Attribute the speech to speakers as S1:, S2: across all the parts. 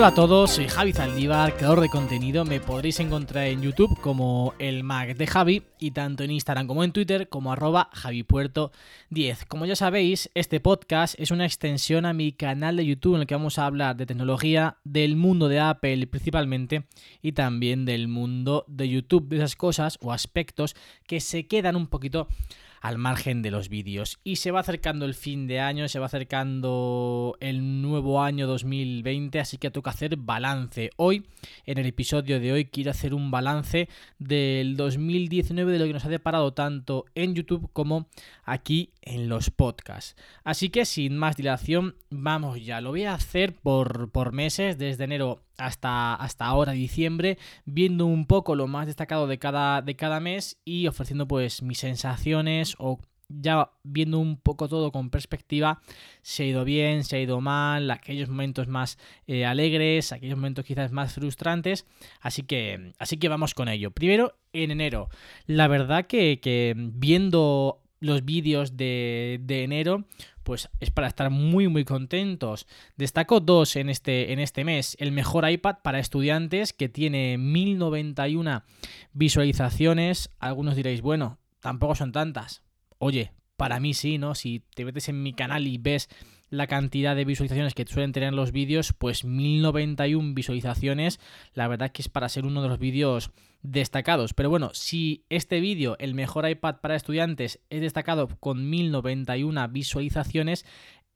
S1: Hola a todos, soy Javi Zaldívar, creador de contenido. Me podréis encontrar en YouTube como el Mac de Javi y tanto en Instagram como en Twitter como arroba javipuerto10. Como ya sabéis, este podcast es una extensión a mi canal de YouTube en el que vamos a hablar de tecnología, del mundo de Apple principalmente y también del mundo de YouTube, de esas cosas o aspectos que se quedan un poquito al margen de los vídeos. Y se va acercando el fin de año, se va acercando el nuevo año 2020, así que toca hacer balance. Hoy, en el episodio de hoy, quiero hacer un balance del 2019 de lo que nos ha deparado tanto en YouTube como aquí en los podcasts. Así que sin más dilación, vamos ya. Lo voy a hacer por, por meses, desde enero hasta, hasta ahora, diciembre, viendo un poco lo más destacado de cada, de cada mes y ofreciendo pues mis sensaciones o ya viendo un poco todo con perspectiva, se ha ido bien, se ha ido mal, aquellos momentos más eh, alegres, aquellos momentos quizás más frustrantes, así que, así que vamos con ello. Primero, en enero, la verdad que, que viendo los vídeos de, de enero, pues es para estar muy muy contentos. Destaco dos en este, en este mes. El mejor iPad para estudiantes que tiene 1091 visualizaciones. Algunos diréis, bueno, tampoco son tantas. Oye, para mí sí, ¿no? Si te metes en mi canal y ves la cantidad de visualizaciones que suelen tener los vídeos, pues 1091 visualizaciones, la verdad que es para ser uno de los vídeos destacados. Pero bueno, si este vídeo, el mejor iPad para estudiantes, es destacado con 1091 visualizaciones,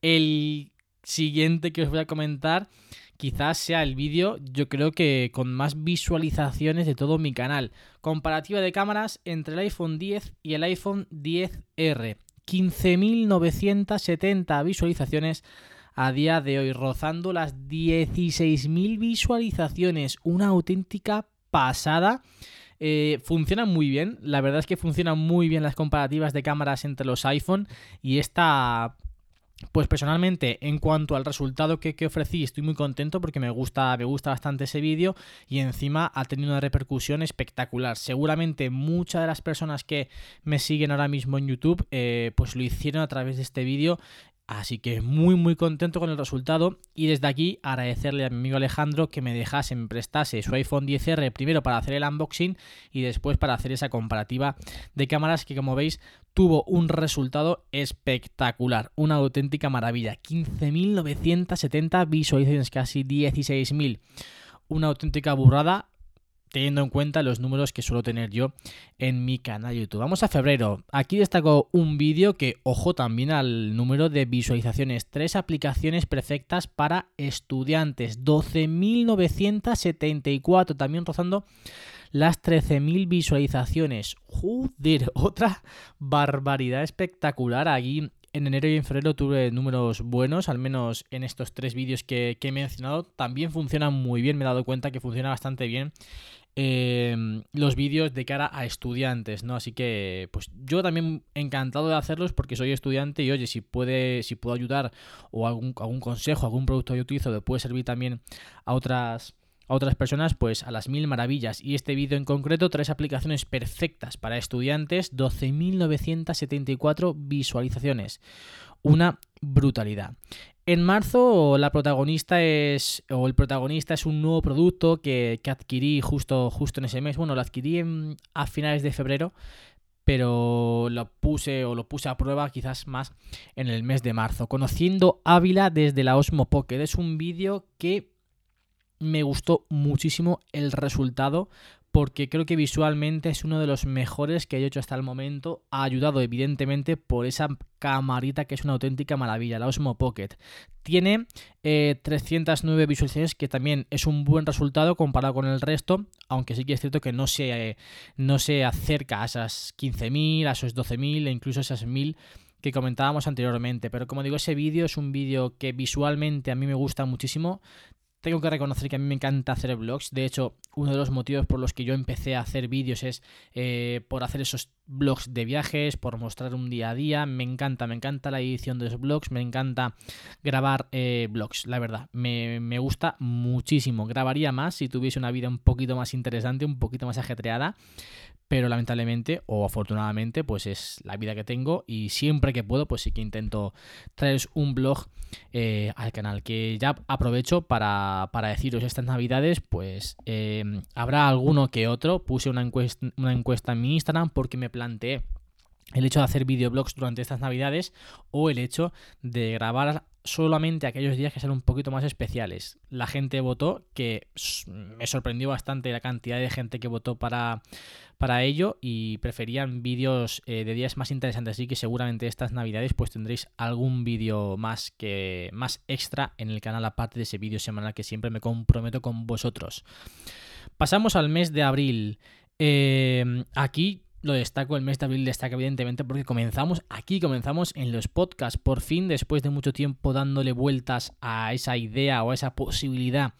S1: el siguiente que os voy a comentar quizás sea el vídeo, yo creo que con más visualizaciones de todo mi canal. Comparativa de cámaras entre el iPhone 10 y el iPhone 10R. 15.970 visualizaciones a día de hoy, rozando las 16.000 visualizaciones. Una auténtica pasada. Eh, funcionan muy bien, la verdad es que funcionan muy bien las comparativas de cámaras entre los iPhone y esta pues personalmente, en cuanto al resultado que, ofrecí, estoy muy contento porque me gusta, me gusta bastante ese vídeo y encima ha tenido una repercusión espectacular. Seguramente muchas de las personas que me siguen ahora mismo en YouTube, eh, pues lo hicieron a través de este vídeo Así que muy muy contento con el resultado y desde aquí agradecerle a mi amigo Alejandro que me dejase, me prestase su iPhone 10R primero para hacer el unboxing y después para hacer esa comparativa de cámaras que como veis tuvo un resultado espectacular, una auténtica maravilla, 15.970 visualizaciones, casi 16.000, una auténtica burrada, teniendo en cuenta los números que suelo tener yo en mi canal YouTube. Vamos a febrero. Aquí destaco un vídeo que, ojo también al número de visualizaciones. Tres aplicaciones perfectas para estudiantes. 12.974. También rozando las 13.000 visualizaciones. Joder, otra barbaridad espectacular aquí en enero y en febrero tuve números buenos, al menos en estos tres vídeos que, he mencionado. También funcionan muy bien, me he dado cuenta que funciona bastante bien Em, los vídeos de cara a estudiantes, ¿no? Así que, pues yo también encantado de hacerlos porque soy estudiante y oye, si puede, si puedo ayudar o algún, algún consejo, algún producto que utilizo que puede servir también a otras a otras personas, pues a las mil maravillas. Y este vídeo en concreto, tres aplicaciones perfectas para estudiantes, 12.974 visualizaciones. Una brutalidad. En marzo la protagonista es, o el protagonista es un nuevo producto que, adquirí justo, justo en ese mes. Bueno, lo adquirí a finales de febrero, pero lo puse o lo puse a prueba quizás más en el mes de marzo. Conociendo Ávila desde la Osmo Pocket. Es un vídeo que me gustó muchísimo el resultado porque creo que visualmente es uno de los mejores que he hecho hasta el momento. Ha ayudado evidentemente por esa camarita que es una auténtica maravilla, la Osmo Pocket. Tiene 309 eh, visualizaciones, que también es un buen resultado comparado con el resto, aunque sí que es cierto que no se, no se acerca a esas 15.000, a esos 12.000 e incluso a esas 1.000 que comentábamos anteriormente. Pero como digo, ese vídeo es un vídeo que visualmente a mí me gusta muchísimo. Tengo que reconocer que a mí me encanta hacer vlogs. De hecho, uno de los motivos por los que yo empecé a hacer vídeos es eh, por hacer esos vlogs de viajes, por mostrar un día a día. Me encanta, me encanta la edición de los vlogs, me encanta grabar eh, vlogs, la verdad. Me, me gusta muchísimo. Grabaría más si tuviese una vida un poquito más interesante, un poquito más ajetreada pero lamentablemente o afortunadamente pues es la vida que tengo y siempre que puedo pues sí que intento traeros un blog eh, al canal que ya aprovecho para para, deciros estas navidades, pues em, habrá alguno que otro. Puse una encuesta, una encuesta en mi Instagram porque me planteé el hecho de hacer videoblogs durante estas navidades o el hecho de grabar solamente aquellos días que sean un poquito más especiales. La gente votó, que me sorprendió bastante la cantidad de gente que votó para, para ello y preferían vídeos eh, de días más interesantes. Así que seguramente estas navidades pues tendréis algún vídeo más que más extra en el canal aparte de ese vídeo semanal que siempre me comprometo con vosotros. Pasamos al mes de abril. Eh, aquí lo destaco, el mes de abril destaca evidentemente porque comenzamos aquí, comenzamos en los podcasts. Por fin, después de mucho tiempo dándole vueltas a esa idea o a esa posibilidad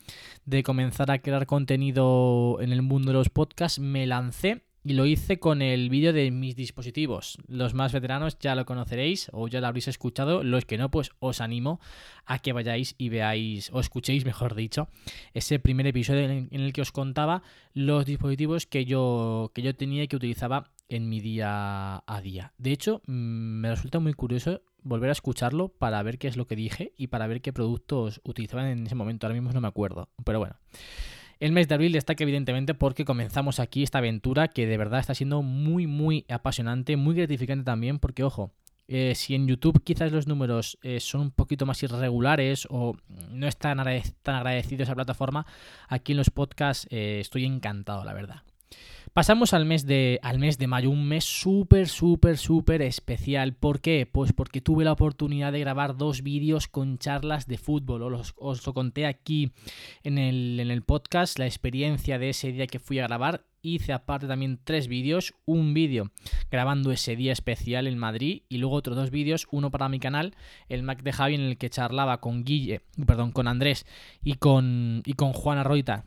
S1: de comenzar a crear contenido en el mundo de los podcasts, me lancé y lo hice con el vídeo de mis dispositivos. Los más veteranos ya lo conoceréis o ya lo habréis escuchado. Los que no, pues os animo a que vayáis y veáis, o escuchéis, mejor dicho, ese primer episodio en el que os contaba los dispositivos que yo, que yo tenía y que utilizaba en mi día a día. De hecho, mm, me resulta muy curioso volver a escucharlo para ver qué es lo que dije y para ver qué productos utilizaban en ese momento. Ahora mismo no me acuerdo, pero bueno. El mes de abril destaca evidentemente porque comenzamos aquí esta aventura que de verdad está siendo muy, muy apasionante, muy gratificante también, porque ojo, eh, si en YouTube quizás los números eh, son un poquito más irregulares o no están tan agradecidos a la plataforma, aquí en los podcasts eh, estoy encantado, la verdad. Pasamos al mes de, al mes de mayo, un mes súper, súper, súper especial. ¿Por qué? Pues porque tuve la oportunidad de grabar dos vídeos con charlas de fútbol. Os, lo conté aquí en el, en el podcast, la experiencia de ese día que fui a grabar hice aparte también tres vídeos, un vídeo grabando ese día especial en Madrid y luego otros dos vídeos, uno para mi canal, el Mac de Javi en el que charlaba con Guille, perdón, con Andrés y con, y con Juana Roita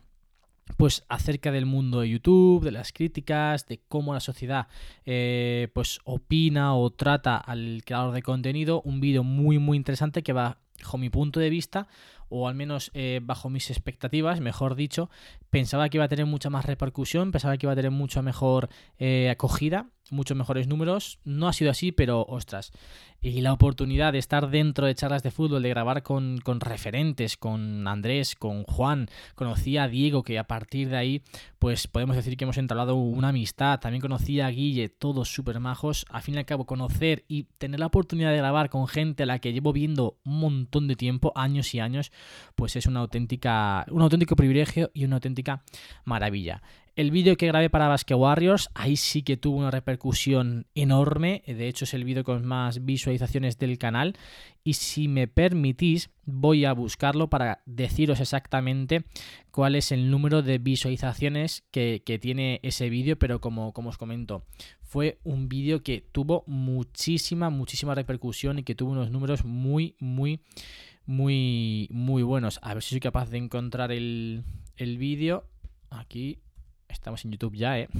S1: pues acerca del mundo de YouTube, de las críticas, de cómo la sociedad eh, pues opina o trata al creador de contenido, un vídeo muy muy interesante que va bajo mi punto de vista o al menos eh, bajo mis expectativas, mejor dicho, pensaba que iba a tener mucha más repercusión, pensaba que iba a tener mucha mejor eh, acogida muchos mejores números. No ha sido así, pero ostras. Y la oportunidad de estar dentro de charlas de fútbol, de grabar con, referentes, con Andrés, con Juan, conocí a Diego, que a partir de ahí, pues podemos decir que hemos entablado una amistad. También conocí a Guille, todos súper majos. Al fin y al cabo, conocer y tener la oportunidad de grabar con gente a la que llevo viendo un montón de tiempo, años y años, pues es una auténtica, un auténtico privilegio y una auténtica maravilla. El vídeo que grabé para Basque Warriors, ahí sí que tuvo una repercusión enorme. De hecho, es el vídeo con más visualizaciones del canal. Y si me permitís, voy a buscarlo para deciros exactamente cuál es el número de visualizaciones que, tiene ese vídeo. Pero como, como os comento, fue un vídeo que tuvo muchísima, muchísima repercusión y que tuvo unos números muy, muy, muy, muy buenos. A ver si soy capaz de encontrar el, el vídeo. Aquí Estamos en YouTube ya, ¿eh?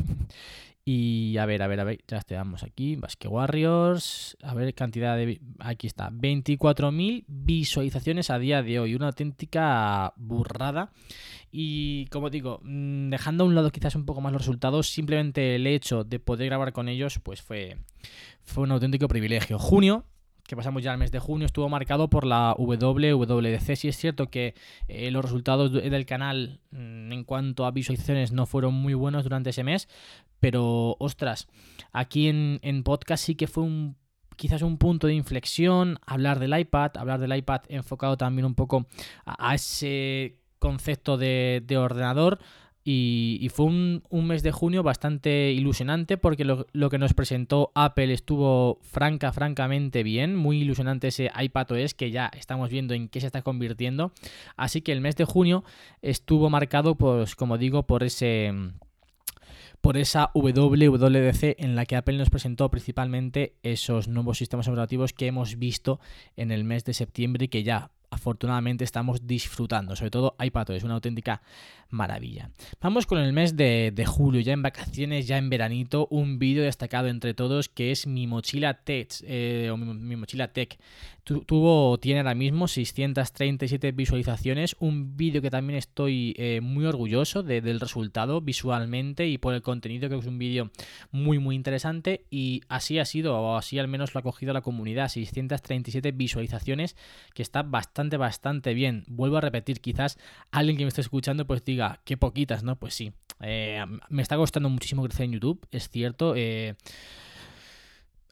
S1: Y a ver, a ver, a ver, ya estamos aquí. Basque Warriors. A ver, cantidad de. Aquí está. 24.000 visualizaciones a día de hoy. Una auténtica burrada. Y como digo, mm, dejando a un lado quizás un poco más los resultados, simplemente el hecho de poder grabar con ellos, pues fue, fue un auténtico privilegio. Junio, que pasamos ya al mes de junio, estuvo marcado por la WWDC. Sí es cierto que eh, los resultados del canal mm, en cuanto a visualizaciones no fueron muy buenos durante ese mes, pero ostras, aquí en, podcast sí que fue un quizás un punto de inflexión, hablar del iPad, hablar del iPad enfocado también un poco a, ese concepto de, de ordenador, y, fue un, mes de junio bastante ilusionante porque lo, que nos presentó Apple estuvo franca, francamente bien. Muy ilusionante ese iPad OS que ya estamos viendo en qué se está convirtiendo. Así que el mes de junio estuvo marcado, pues como digo, por ese por esa WWDC en la que Apple nos presentó principalmente esos nuevos sistemas operativos que hemos visto en el mes de septiembre y que ya afortunadamente estamos disfrutando. Sobre todo iPad es una auténtica maravilla. Vamos con el mes de, julio, ya en vacaciones, ya en veranito, un vídeo destacado entre todos que es mi mochila Tech, eh, o mi, mochila Tech. tuvo, tiene ahora mismo 637 visualizaciones, un vídeo que también estoy eh, muy orgulloso del resultado visualmente y por el contenido, creo que es un vídeo muy muy interesante y así ha sido, o así al menos lo ha cogido la comunidad, 637 visualizaciones, que está bastante bastante, bastante bien. Vuelvo a repetir, quizás alguien que me esté escuchando pues diga, qué poquitas, ¿no? Pues sí. Eh, me está costando muchísimo crecer en YouTube, es cierto. Eh,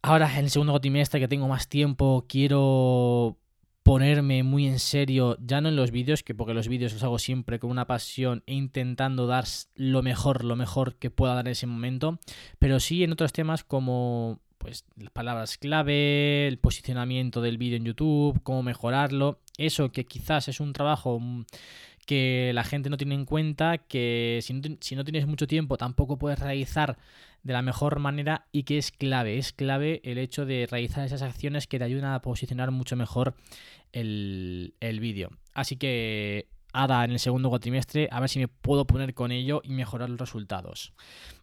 S1: ahora, en el segundo trimestre que tengo más tiempo, quiero ponerme muy en serio, ya no en los vídeos, que porque los vídeos los hago siempre con una pasión e intentando dar lo mejor, lo mejor que pueda dar en ese momento, pero sí en otros temas como pues palabras clave, el posicionamiento del vídeo en YouTube, cómo mejorarlo, eso que quizás es un trabajo mm, que la gente no tiene en cuenta, que si no, si no, tienes mucho tiempo tampoco puedes realizar de la mejor manera y que es clave, es clave el hecho de realizar esas acciones que te ayudan a posicionar mucho mejor el, el vídeo. Así que ahora en el segundo cuatrimestre, a ver si me puedo poner con ello y mejorar los resultados.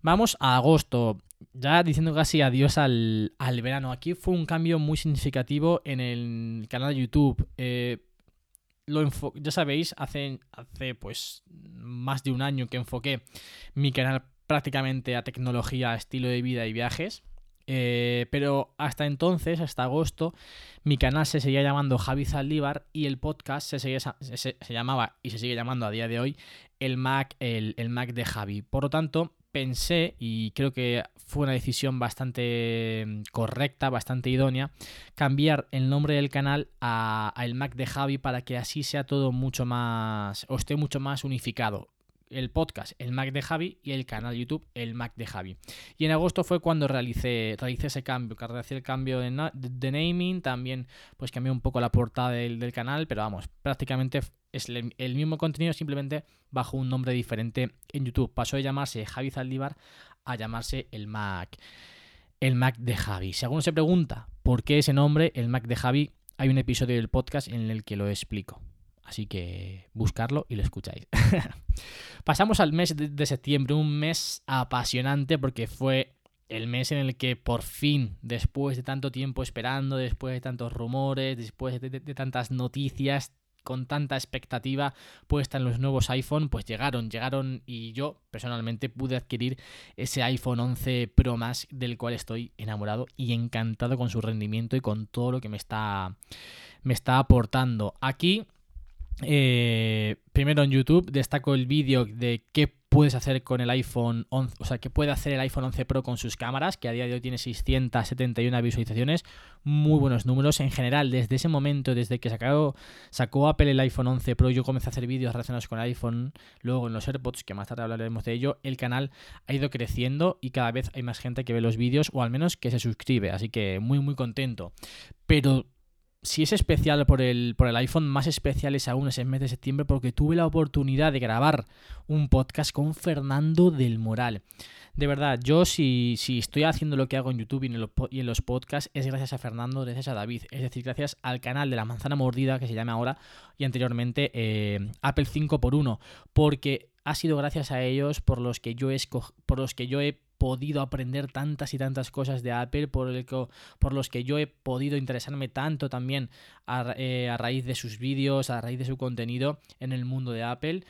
S1: Vamos a agosto, ya diciendo casi adiós al, verano. Aquí fue un cambio muy significativo en el canal de YouTube. Eh, lo ya sabéis, hace, hace pues más de un año que enfoqué mi canal prácticamente a tecnología, estilo de vida y viajes. Eh, pero hasta entonces, hasta agosto, mi canal se seguía llamando Javi Zaldívar y el podcast se, se, llamaba y se sigue llamando a día de hoy el Mac, el, Mac de Javi. Por lo tanto, pensé, y creo que fue una decisión bastante mm, correcta, bastante idónea, cambiar el nombre del canal a, el Mac de Javi para que así sea todo mucho más, o esté mucho más unificado el podcast El Mac de Javi y el canal YouTube El Mac de Javi. Y en agosto fue cuando realicé, realicé ese cambio, que realicé el cambio de, naming, también pues cambié un poco la portada del, canal, pero vamos, prácticamente es el, mismo contenido, simplemente bajo un nombre diferente en YouTube. Pasó de llamarse Javi Zaldívar a llamarse El Mac. El Mac de Javi. Si alguno se pregunta por qué ese nombre, el Mac de Javi, hay un episodio del podcast en el que lo explico. Así que buscarlo y lo escucháis. Pasamos al mes de, septiembre, un mes apasionante porque fue el mes en el que por fin, después de tanto tiempo esperando, después de tantos rumores, después de, tantas noticias, con tanta expectativa puesta en los nuevos iPhone, pues llegaron, llegaron y yo personalmente pude adquirir ese iPhone 11 Pro Max del cual estoy enamorado y encantado con su rendimiento y con todo lo que me está, me está aportando. Aquí eh, primero en YouTube destaco el vídeo de qué puedes hacer con el iPhone 11, o sea, qué puede hacer el iPhone 11 Pro con sus cámaras, que a día de hoy tiene 671 visualizaciones, muy buenos números en general. Desde ese momento, desde que sacó, sacó Apple el iPhone 11 Pro, yo comencé a hacer vídeos relacionados con el iPhone, luego en los AirPods, que más tarde hablaremos de ello, el canal ha ido creciendo y cada vez hay más gente que ve los vídeos o al menos que se suscribe, así que muy muy contento. Pero si es especial por el, por el iPhone, más especial es aún ese mes de septiembre porque tuve la oportunidad de grabar un podcast con Fernando del Moral. De verdad, yo si, si estoy haciendo lo que hago en YouTube y en, los, podcasts es gracias a Fernando, gracias a David, es decir, gracias al canal de la manzana mordida que se llama ahora y anteriormente eh, Apple 5x1, porque ha sido gracias a ellos por los que yo por los que yo he podido aprender tantas y tantas cosas de Apple, por, el por los que yo he podido interesarme tanto también a, eh, a raíz de sus vídeos, a raíz de su contenido en el mundo de Apple.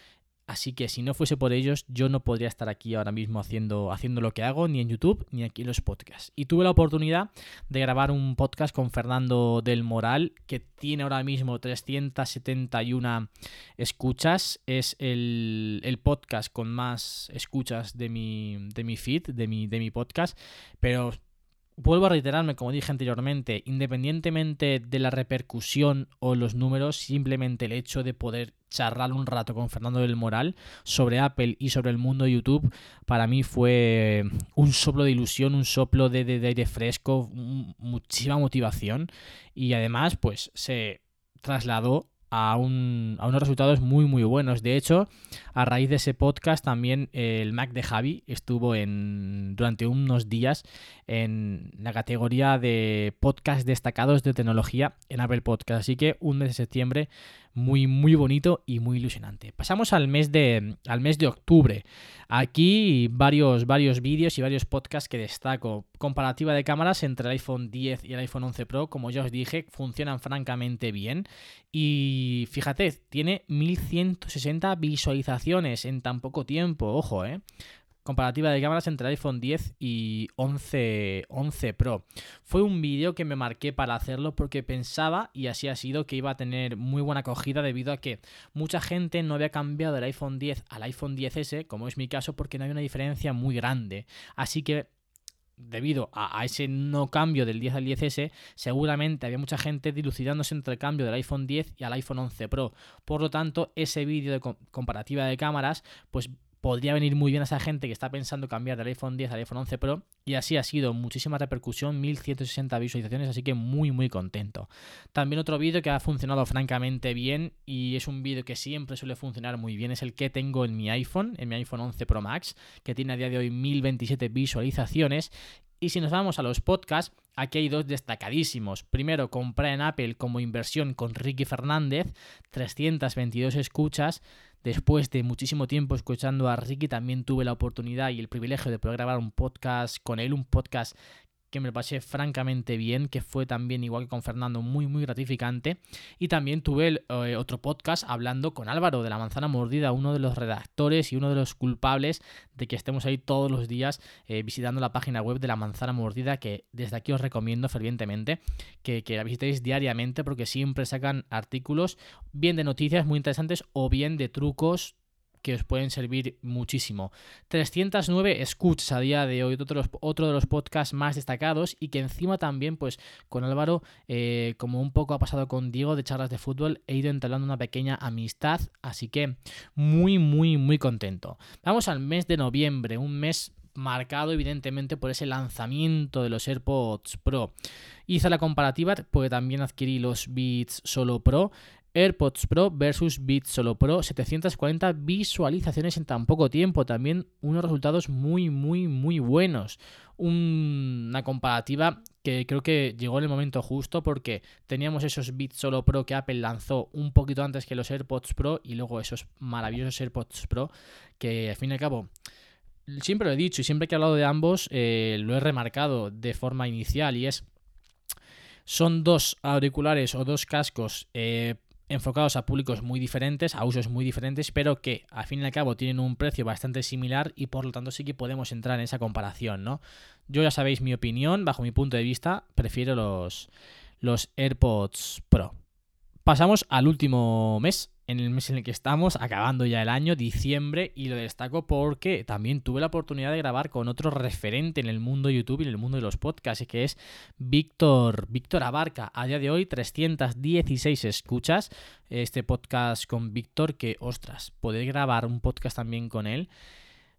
S1: Así que si no fuese por ellos, yo no podría estar aquí ahora mismo haciendo, haciendo lo que hago, ni en YouTube, ni aquí en los podcasts. Y tuve la oportunidad de grabar un podcast con Fernando del Moral, que tiene ahora mismo 371 escuchas. Es el, el podcast con más escuchas de mi, de mi feed, de mi, de mi podcast. Pero vuelvo a reiterarme, como dije anteriormente, independientemente de la repercusión o los números, simplemente el hecho de poder charlar un rato con Fernando del Moral sobre Apple y sobre el mundo de YouTube, para mí fue un soplo de ilusión, un soplo de, aire fresco, muchísima motivación. Y además pues se trasladó a, un, a, unos resultados muy muy buenos. De hecho, a raíz de ese podcast también el Mac de Javi estuvo en durante unos días en la categoría de podcast destacados de tecnología en Apple Podcast. Así que un mes de septiembre muy, muy bonito y muy ilusionante. Pasamos al mes de, al mes de octubre. Aquí varios, varios vídeos y varios podcasts que destaco. Comparativa de cámaras entre el iPhone 10 y el iPhone 11 Pro, como ya os dije, funcionan francamente bien. Y fíjate, tiene 1160 visualizaciones en tan poco tiempo, ojo, ¿eh? Comparativa de cámaras entre el iPhone 10 y 11, 11 Pro. Fue un vídeo que me marqué para hacerlo porque pensaba, y así ha sido, que iba a tener muy buena acogida debido a que mucha gente no había cambiado del iPhone 10 al iPhone 10S, como es mi caso, porque no hay una diferencia muy grande. Así que debido a, ese no cambio del 10 al 10S, seguramente había mucha gente dilucidándose entre el cambio del iPhone 10 y al iPhone 11 Pro. Por lo tanto, ese vídeo de comparativa de cámaras, pues podría venir muy bien a esa gente que está pensando cambiar del iPhone 10 al iPhone 11 Pro y así ha sido muchísima repercusión, 1160 visualizaciones, así que muy muy contento. También otro vídeo que ha funcionado francamente bien y es un vídeo que siempre suele funcionar muy bien, es el que tengo en mi iPhone, en mi iPhone 11 Pro Max, que tiene a día de hoy 1027 visualizaciones y si nos vamos a los podcasts, aquí hay dos destacadísimos. Primero, compré en Apple como inversión con Ricky Fernández, 322 escuchas. Después de muchísimo tiempo escuchando a Ricky, también tuve la oportunidad y el privilegio de poder grabar un podcast con él, un podcast que me pasé francamente bien, que fue también igual que con Fernando muy muy gratificante. Y también tuve eh, otro podcast hablando con Álvaro de la Manzana Mordida, uno de los redactores y uno de los culpables de que estemos ahí todos los días eh, visitando la página web de la Manzana Mordida, que desde aquí os recomiendo fervientemente que la visitéis diariamente porque siempre sacan artículos bien de noticias muy interesantes o bien de trucos que os pueden servir muchísimo. 309 escuchas a día de hoy, otro de los, otro de los podcasts más destacados y que encima también, pues con Álvaro, eh, como un poco ha pasado con Diego de charlas de fútbol, he ido entablando una pequeña amistad, así que muy, muy, muy contento. Vamos al mes de noviembre, un mes marcado evidentemente por ese lanzamiento de los AirPods Pro. Hice la comparativa porque también adquirí los Beats Solo Pro. AirPods Pro versus Beats Solo Pro, 740 visualizaciones en tan poco tiempo, también unos resultados muy, muy, muy buenos. una comparativa que creo que llegó en el momento justo porque teníamos esos Beats Solo Pro que Apple lanzó un poquito antes que los AirPods Pro y luego esos maravillosos AirPods Pro que al fin y al cabo siempre lo he dicho y siempre que he hablado de ambos eh, lo he remarcado de forma inicial y es son dos auriculares o dos cascos eh, enfocados a públicos muy diferentes, a usos muy diferentes, pero que al fin y al cabo tienen un precio bastante similar y por lo tanto sí que podemos entrar en esa comparación, ¿no? Yo ya sabéis mi opinión, bajo mi punto de vista, prefiero los, los AirPods Pro. Pasamos al último mes, en el mes en el que estamos, acabando ya el año, diciembre, y lo destaco porque también tuve la oportunidad de grabar con otro referente en el mundo YouTube y en el mundo de los podcasts, que es Víctor, Víctor Abarca. A día de hoy, 316 escuchas este podcast con Víctor, que ostras, poder grabar un podcast también con él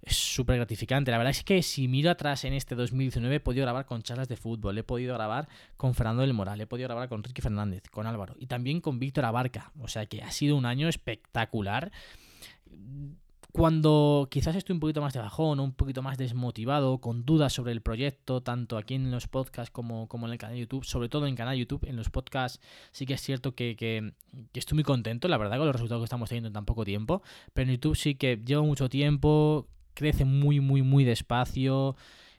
S1: es súper gratificante. La verdad es que si miro atrás en este 2019 he podido grabar con charlas de fútbol, he podido grabar con Fernando del Moral, he podido grabar con Ricky Fernández, con Álvaro y también con Víctor Abarca. O sea que ha sido un año espectacular. Cuando quizás estoy un poquito más de bajón, un poquito más desmotivado, con dudas sobre el proyecto, tanto aquí en los podcasts como, como en el canal de YouTube, sobre todo en el canal de YouTube, en los podcasts sí que es cierto que, que, que, estoy muy contento, la verdad, con los resultados que estamos teniendo en tan poco tiempo, pero en YouTube sí que llevo mucho tiempo, crece muy, muy, muy despacio.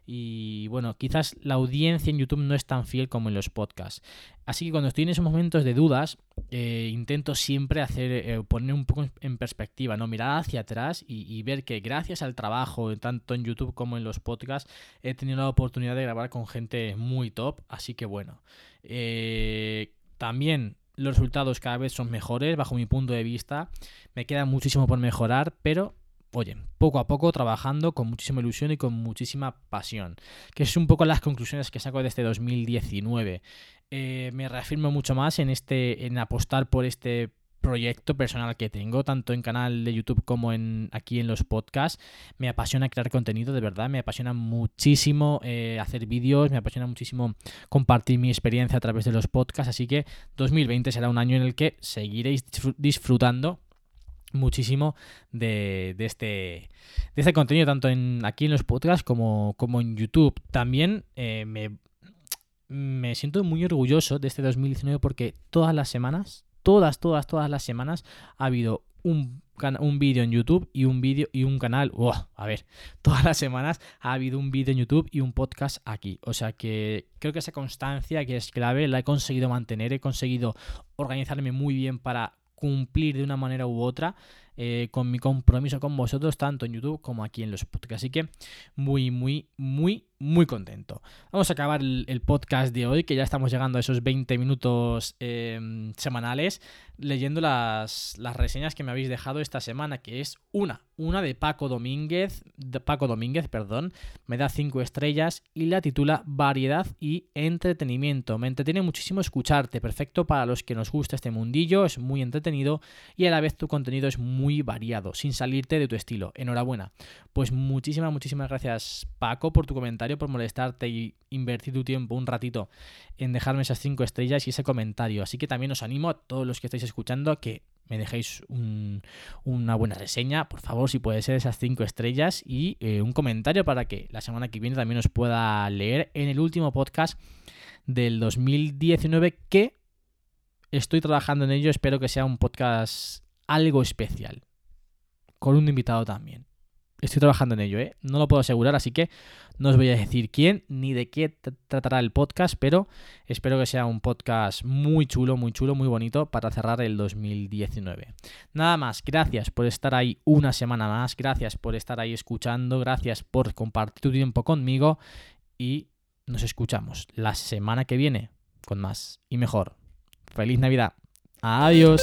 S1: Y bueno, quizás la audiencia en YouTube no es tan fiel como en los podcasts. Así que cuando estoy en esos momentos de dudas, eh, intento siempre hacer, eh, poner un poco en perspectiva, ¿no? Mirar hacia atrás y, ver que gracias al trabajo, tanto en YouTube como en los podcasts, he tenido la oportunidad de grabar con gente muy top. Así que bueno. Eh, también los resultados cada vez son mejores, bajo mi punto de vista. Me queda muchísimo por mejorar, pero oye, poco a poco trabajando con muchísima ilusión y con muchísima pasión. Que es un poco las conclusiones que saco de este 2019. Eh, me reafirmo mucho más en este. en apostar por este proyecto personal que tengo, tanto en canal de YouTube como en aquí en los podcasts. Me apasiona crear contenido, de verdad, me apasiona muchísimo eh, hacer vídeos, me apasiona muchísimo compartir mi experiencia a través de los podcasts, así que 2020 será un año en el que seguiréis disfrutando muchísimo de, este, de este contenido, tanto en, aquí en los podcasts como, en YouTube. También eh, me, me siento muy orgulloso de este 2019 porque todas las semanas, todas, todas, todas las semanas ha habido un, un vídeo en YouTube y un vídeo y un canal. a ver, todas las semanas ha habido un vídeo en YouTube y un podcast aquí. O sea que creo que esa constancia que es clave la he conseguido mantener, he conseguido organizarme muy bien para cumplir de una manera u otra eh, con mi compromiso con vosotros, tanto en YouTube como aquí en los podcasts. Así que muy, muy, muy, muy contento. Vamos a acabar el, podcast de hoy, que ya estamos llegando a esos 20 minutos em, semanales, leyendo las, las reseñas que me habéis dejado esta semana, que es una, una de Paco Domínguez, de Paco Domínguez, perdón, me da 5 estrellas y la titula Variedad y entretenimiento. Me entretiene muchísimo escucharte, perfecto para los que nos gusta este mundillo, es muy entretenido y a la vez tu contenido es muy variado, sin salirte de tu estilo. Enhorabuena. Pues muchísimas, muchísimas gracias Paco por tu comentario, por molestarte y invertir tu tiempo un ratito en dejarme esas 5 estrellas y ese comentario. Así que también os animo a todos los que estáis escuchando a que me dejéis una buena reseña, por favor, si puede ser esas 5 estrellas y eh, un comentario para que la semana que viene también os pueda leer en el último podcast del 2019 que estoy trabajando en ello, espero que sea un podcast algo especial, con un invitado también. Estoy trabajando en ello, ¿eh? No lo puedo asegurar, así que no os voy a decir quién ni de qué tratará el podcast, pero espero que sea un podcast muy chulo, muy chulo, muy bonito para cerrar el 2019. Nada más, gracias por estar ahí una semana más, gracias por estar ahí escuchando, gracias por compartir tu tiempo conmigo y nos escuchamos la semana que viene con más y mejor. Feliz Navidad. Adiós.